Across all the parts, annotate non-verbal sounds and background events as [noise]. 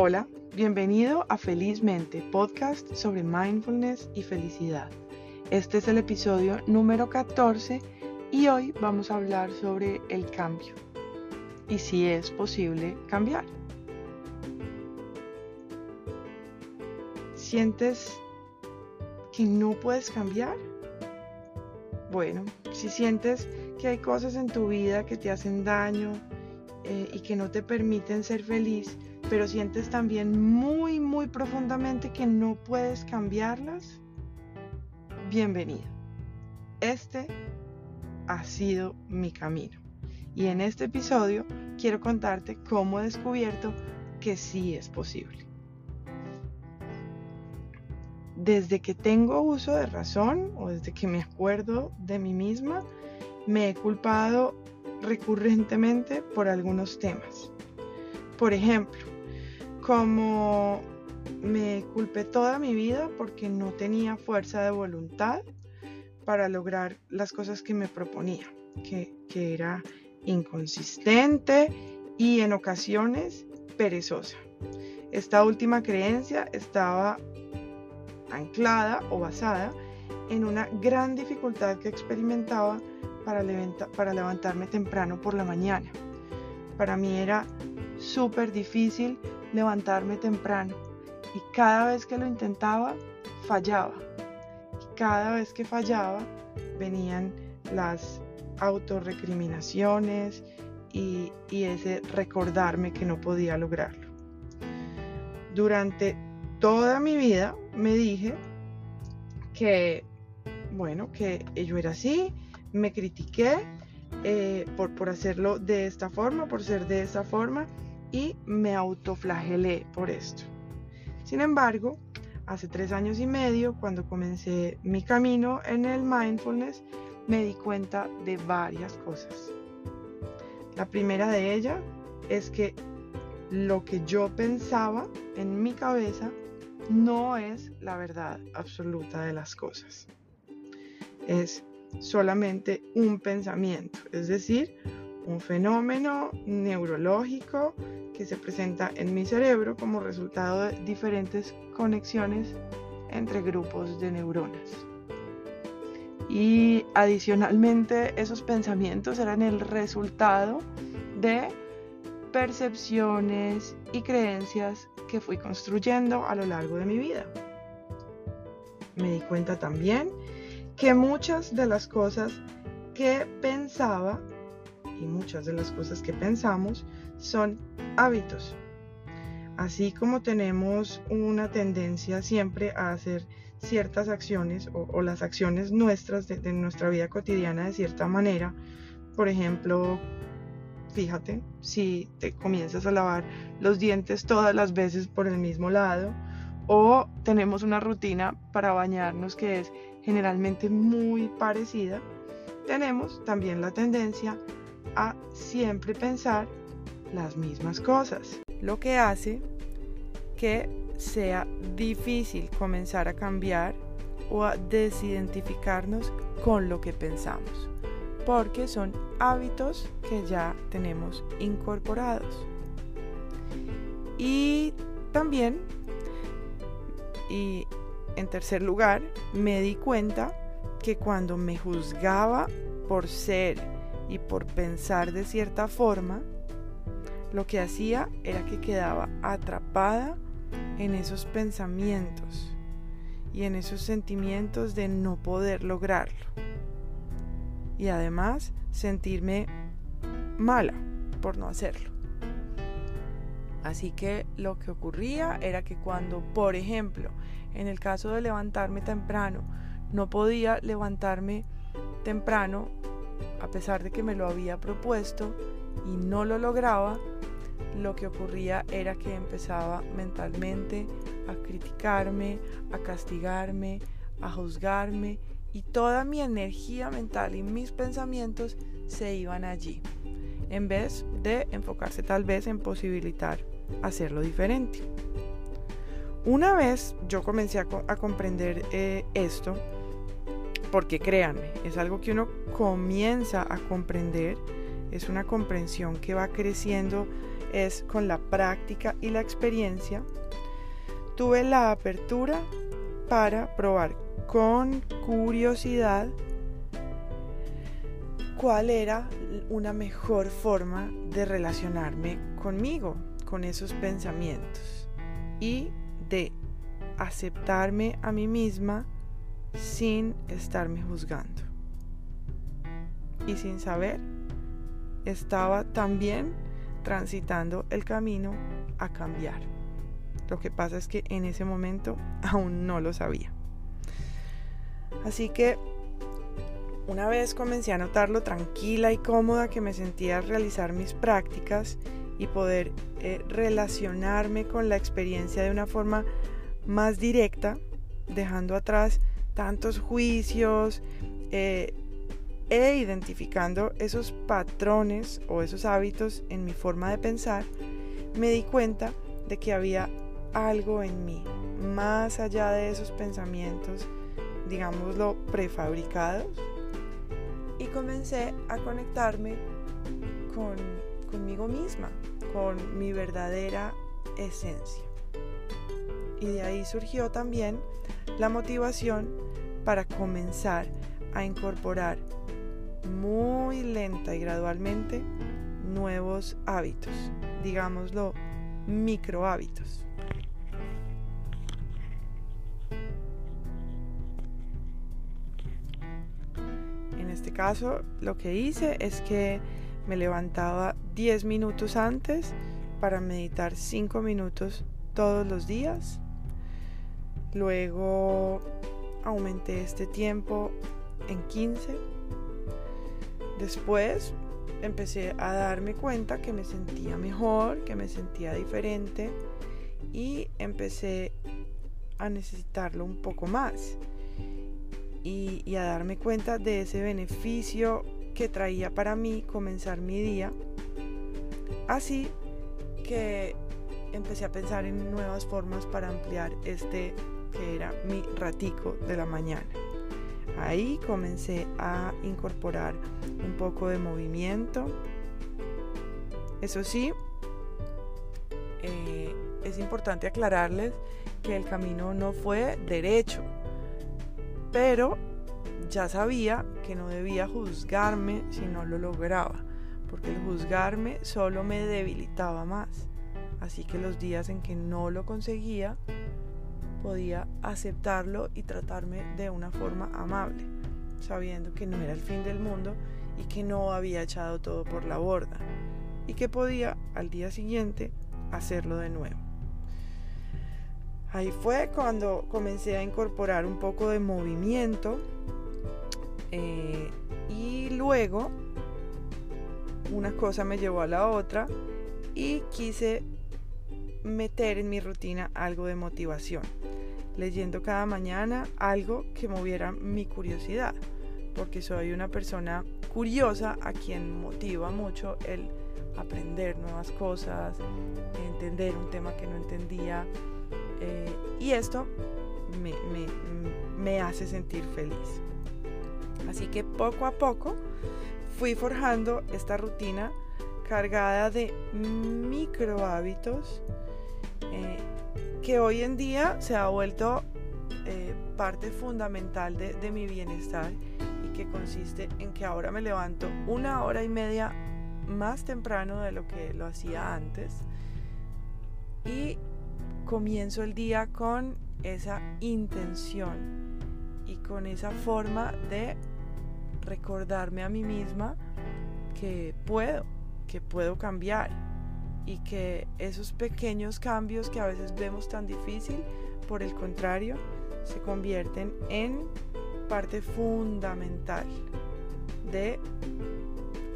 Hola, bienvenido a Felizmente, podcast sobre mindfulness y felicidad. Este es el episodio número 14 y hoy vamos a hablar sobre el cambio y si es posible cambiar. ¿Sientes que no puedes cambiar? Bueno, si sientes que hay cosas en tu vida que te hacen daño eh, y que no te permiten ser feliz, pero sientes también muy, muy profundamente que no puedes cambiarlas, bienvenido. Este ha sido mi camino. Y en este episodio quiero contarte cómo he descubierto que sí es posible. Desde que tengo uso de razón o desde que me acuerdo de mí misma, me he culpado recurrentemente por algunos temas. Por ejemplo, como me culpé toda mi vida porque no tenía fuerza de voluntad para lograr las cosas que me proponía, que, era inconsistente y en ocasiones perezosa. Esta última creencia estaba anclada o basada en una gran dificultad que experimentaba para, para levantarme temprano por la mañana. Para mí era súper difícil levantarme temprano y cada vez que lo intentaba fallaba. Y cada vez que fallaba venían las autorrecriminaciones y, y ese recordarme que no podía lograrlo. Durante toda mi vida me dije que, bueno, que yo era así, me critiqué eh, por, por hacerlo de esta forma, por ser de esta forma y me autoflagelé por esto. Sin embargo, hace tres años y medio, cuando comencé mi camino en el mindfulness, me di cuenta de varias cosas. La primera de ellas es que lo que yo pensaba en mi cabeza no es la verdad absoluta de las cosas. Es solamente un pensamiento, es decir, un fenómeno neurológico que se presenta en mi cerebro como resultado de diferentes conexiones entre grupos de neuronas. Y adicionalmente esos pensamientos eran el resultado de percepciones y creencias que fui construyendo a lo largo de mi vida. Me di cuenta también que muchas de las cosas que pensaba y muchas de las cosas que pensamos son hábitos. Así como tenemos una tendencia siempre a hacer ciertas acciones o, las acciones nuestras de, nuestra vida cotidiana de cierta manera, por ejemplo, fíjate, si te comienzas a lavar los dientes todas las veces por el mismo lado, o tenemos una rutina para bañarnos que es generalmente muy parecida, tenemos también la tendencia a siempre pensar las mismas cosas, lo que hace que sea difícil comenzar a cambiar o a desidentificarnos con lo que pensamos, porque son hábitos que ya tenemos incorporados. Y también, y en tercer lugar, me di cuenta que cuando me juzgaba por ser y por pensar de cierta forma, lo que hacía era que quedaba atrapada en esos pensamientos y en esos sentimientos de no poder lograrlo. Y además sentirme mala por no hacerlo. Así que lo que ocurría era que cuando, por ejemplo, en el caso de levantarme temprano, no podía levantarme temprano a pesar de que me lo había propuesto y no lo lograba, lo que ocurría era que empezaba mentalmente a criticarme, a castigarme, a juzgarme y toda mi energía mental y mis pensamientos se iban allí, en vez de enfocarse tal vez en posibilitar hacerlo diferente. Una vez yo comencé a, comprender eh, esto, porque créanme, es algo que uno comienza a comprender es una comprensión que va creciendo, es con la práctica y la experiencia, tuve la apertura para probar con curiosidad cuál era una mejor forma de relacionarme conmigo, con esos pensamientos y de aceptarme a mí misma sin estarme juzgando. Y sin saber, estaba también transitando el camino a cambiar. Lo que pasa es que en ese momento [laughs] aún no lo sabía. Así que una vez comencé a notar lo tranquila y cómoda que me sentía al realizar mis prácticas y poder eh, relacionarme con la experiencia de una forma más directa, dejando atrás tantos juicios e identificando esos patrones o esos hábitos en mi forma de pensar, me di cuenta de que había algo en mí, más allá de esos pensamientos, digámoslo, prefabricados, y comencé a conectarme con, conmigo misma, con mi verdadera esencia. Y de ahí surgió también la motivación para comenzar a incorporar muy lenta y gradualmente nuevos hábitos, digámoslo, micro hábitos. En este caso, lo que hice es que me levantaba 10 minutos antes para meditar 5 minutos todos los días. Luego aumenté este tiempo en 15. Después empecé a darme cuenta que me sentía mejor, que me sentía diferente y empecé a necesitarlo un poco más y, y, a darme cuenta de ese beneficio que traía para mí comenzar mi día. Así que empecé a pensar en nuevas formas para ampliar este que era mi ratico de la mañana. Ahí comencé a incorporar un poco de movimiento. Eso sí, eh, es importante aclararles que el camino no fue derecho, pero ya sabía que no debía juzgarme si no lo lograba, porque el juzgarme solo me debilitaba más. Así que los días en que no lo conseguía, podía aceptarlo y tratarme de una forma amable, sabiendo que no era el fin del mundo y que no había echado todo por la borda y que podía al día siguiente hacerlo de nuevo. Ahí fue cuando comencé a incorporar un poco de movimiento eh, y luego una cosa me llevó a la otra y quise meter en mi rutina algo de motivación, leyendo cada mañana algo que moviera mi curiosidad, porque soy una persona curiosa a quien motiva mucho el aprender nuevas cosas, entender un tema que no entendía, eh, y esto me, me hace sentir feliz. Así que poco a poco fui forjando esta rutina cargada de micro hábitos eh, que hoy en día se ha vuelto eh, parte fundamental de, de mi bienestar y que consiste en que ahora me levanto una hora y media más temprano de lo que lo hacía antes y comienzo el día con esa intención y con esa forma de recordarme a mí misma que puedo, que puedo cambiar y que esos pequeños cambios que a veces vemos tan difícil, por el contrario, se convierten en parte fundamental de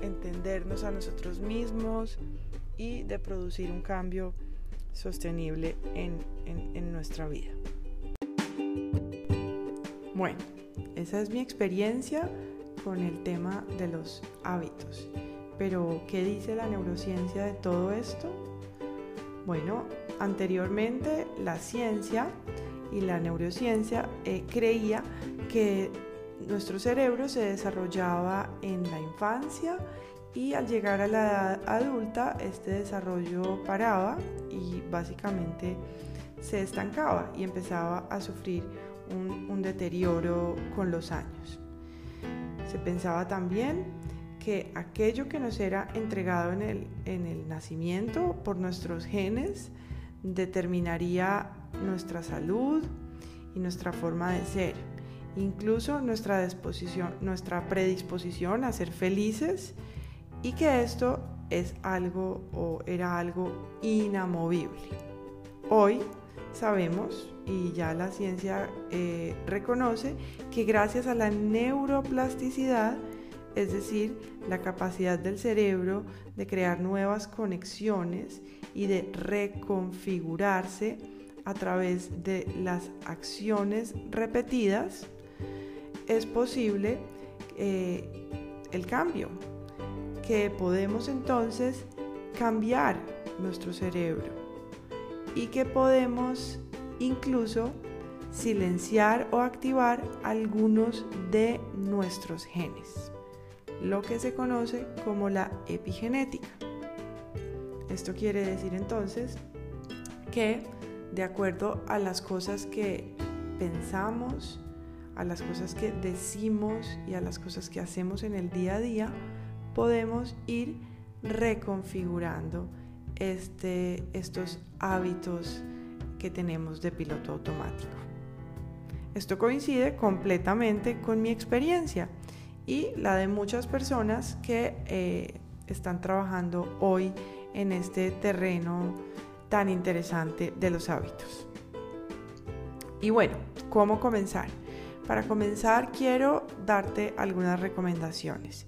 entendernos a nosotros mismos y de producir un cambio sostenible en, en, nuestra vida. Bueno, esa es mi experiencia con el tema de los hábitos. Pero, ¿qué dice la neurociencia de todo esto? Bueno, anteriormente la ciencia y la neurociencia eh, creía que nuestro cerebro se desarrollaba en la infancia y al llegar a la edad adulta este desarrollo paraba y básicamente se estancaba y empezaba a sufrir un, deterioro con los años. Se pensaba también que aquello que nos era entregado en el, en el nacimiento por nuestros genes determinaría nuestra salud y nuestra forma de ser, incluso nuestra, disposición, nuestra predisposición a ser felices y que esto es algo o era algo inamovible. Hoy sabemos y ya la ciencia eh, reconoce que gracias a la neuroplasticidad, es decir, la capacidad del cerebro de crear nuevas conexiones y de reconfigurarse a través de las acciones repetidas, es posible eh, el cambio, que podemos entonces cambiar nuestro cerebro y que podemos incluso silenciar o activar algunos de nuestros genes, lo que se conoce como la epigenética. Esto quiere decir entonces que de acuerdo a las cosas que pensamos, a las cosas que decimos y a las cosas que hacemos en el día a día, podemos ir reconfigurando este, estos hábitos que tenemos de piloto automático. Esto coincide completamente con mi experiencia y la de muchas personas que eh, están trabajando hoy en este terreno tan interesante de los hábitos. Y bueno, ¿cómo comenzar? Para comenzar quiero darte algunas recomendaciones.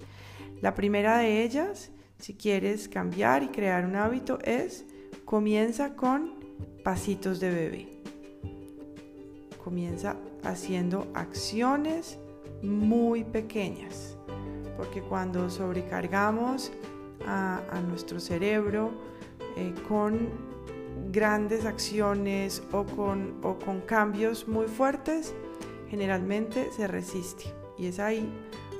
La primera de ellas, si quieres cambiar y crear un hábito, es comienza con pasitos de bebé. Comienza haciendo acciones muy pequeñas, porque cuando sobrecargamos a, nuestro cerebro eh, con grandes acciones o con, cambios muy fuertes, generalmente se resiste. Y es ahí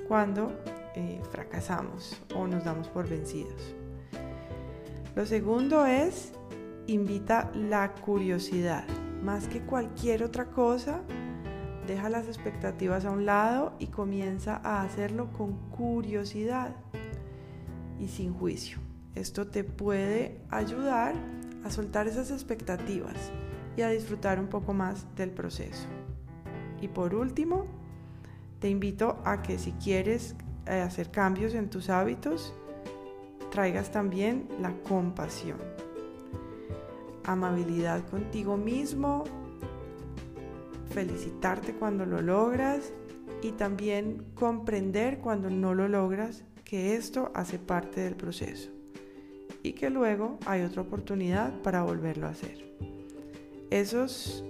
cuando eh, fracasamos o nos damos por vencidos. Lo segundo es invita la curiosidad. Más que cualquier otra cosa, deja las expectativas a un lado y comienza a hacerlo con curiosidad y sin juicio. Esto te puede ayudar a soltar esas expectativas y a disfrutar un poco más del proceso. Y por último, te invito a que si quieres eh, hacer cambios en tus hábitos, traigas también la compasión, amabilidad contigo mismo, felicitarte cuando lo logras y también comprender cuando no lo logras que esto hace parte del proceso y que luego hay otra oportunidad para volverlo a hacer. Esos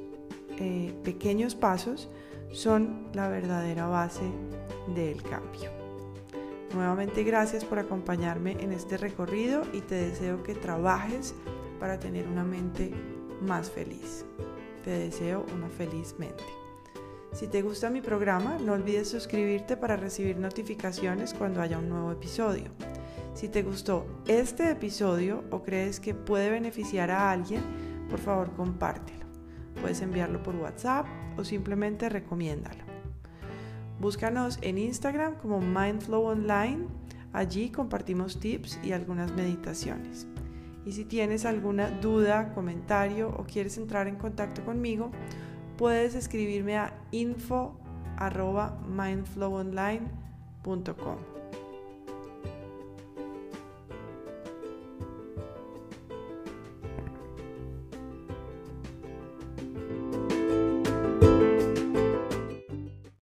eh, pequeños pasos son la verdadera base del cambio. Nuevamente gracias por acompañarme en este recorrido y te deseo que trabajes para tener una mente más feliz. Te deseo una feliz mente. Si te gusta mi programa, no olvides suscribirte para recibir notificaciones cuando haya un nuevo episodio. Si te gustó este episodio o crees que puede beneficiar a alguien, por favor compártelo. Puedes enviarlo por WhatsApp o simplemente recomiéndalo. Búscanos en Instagram como Mindflow Online. Allí compartimos tips y algunas meditaciones. Y si tienes alguna duda, comentario o quieres entrar en contacto conmigo, puedes escribirme a info@mindflowonline.com.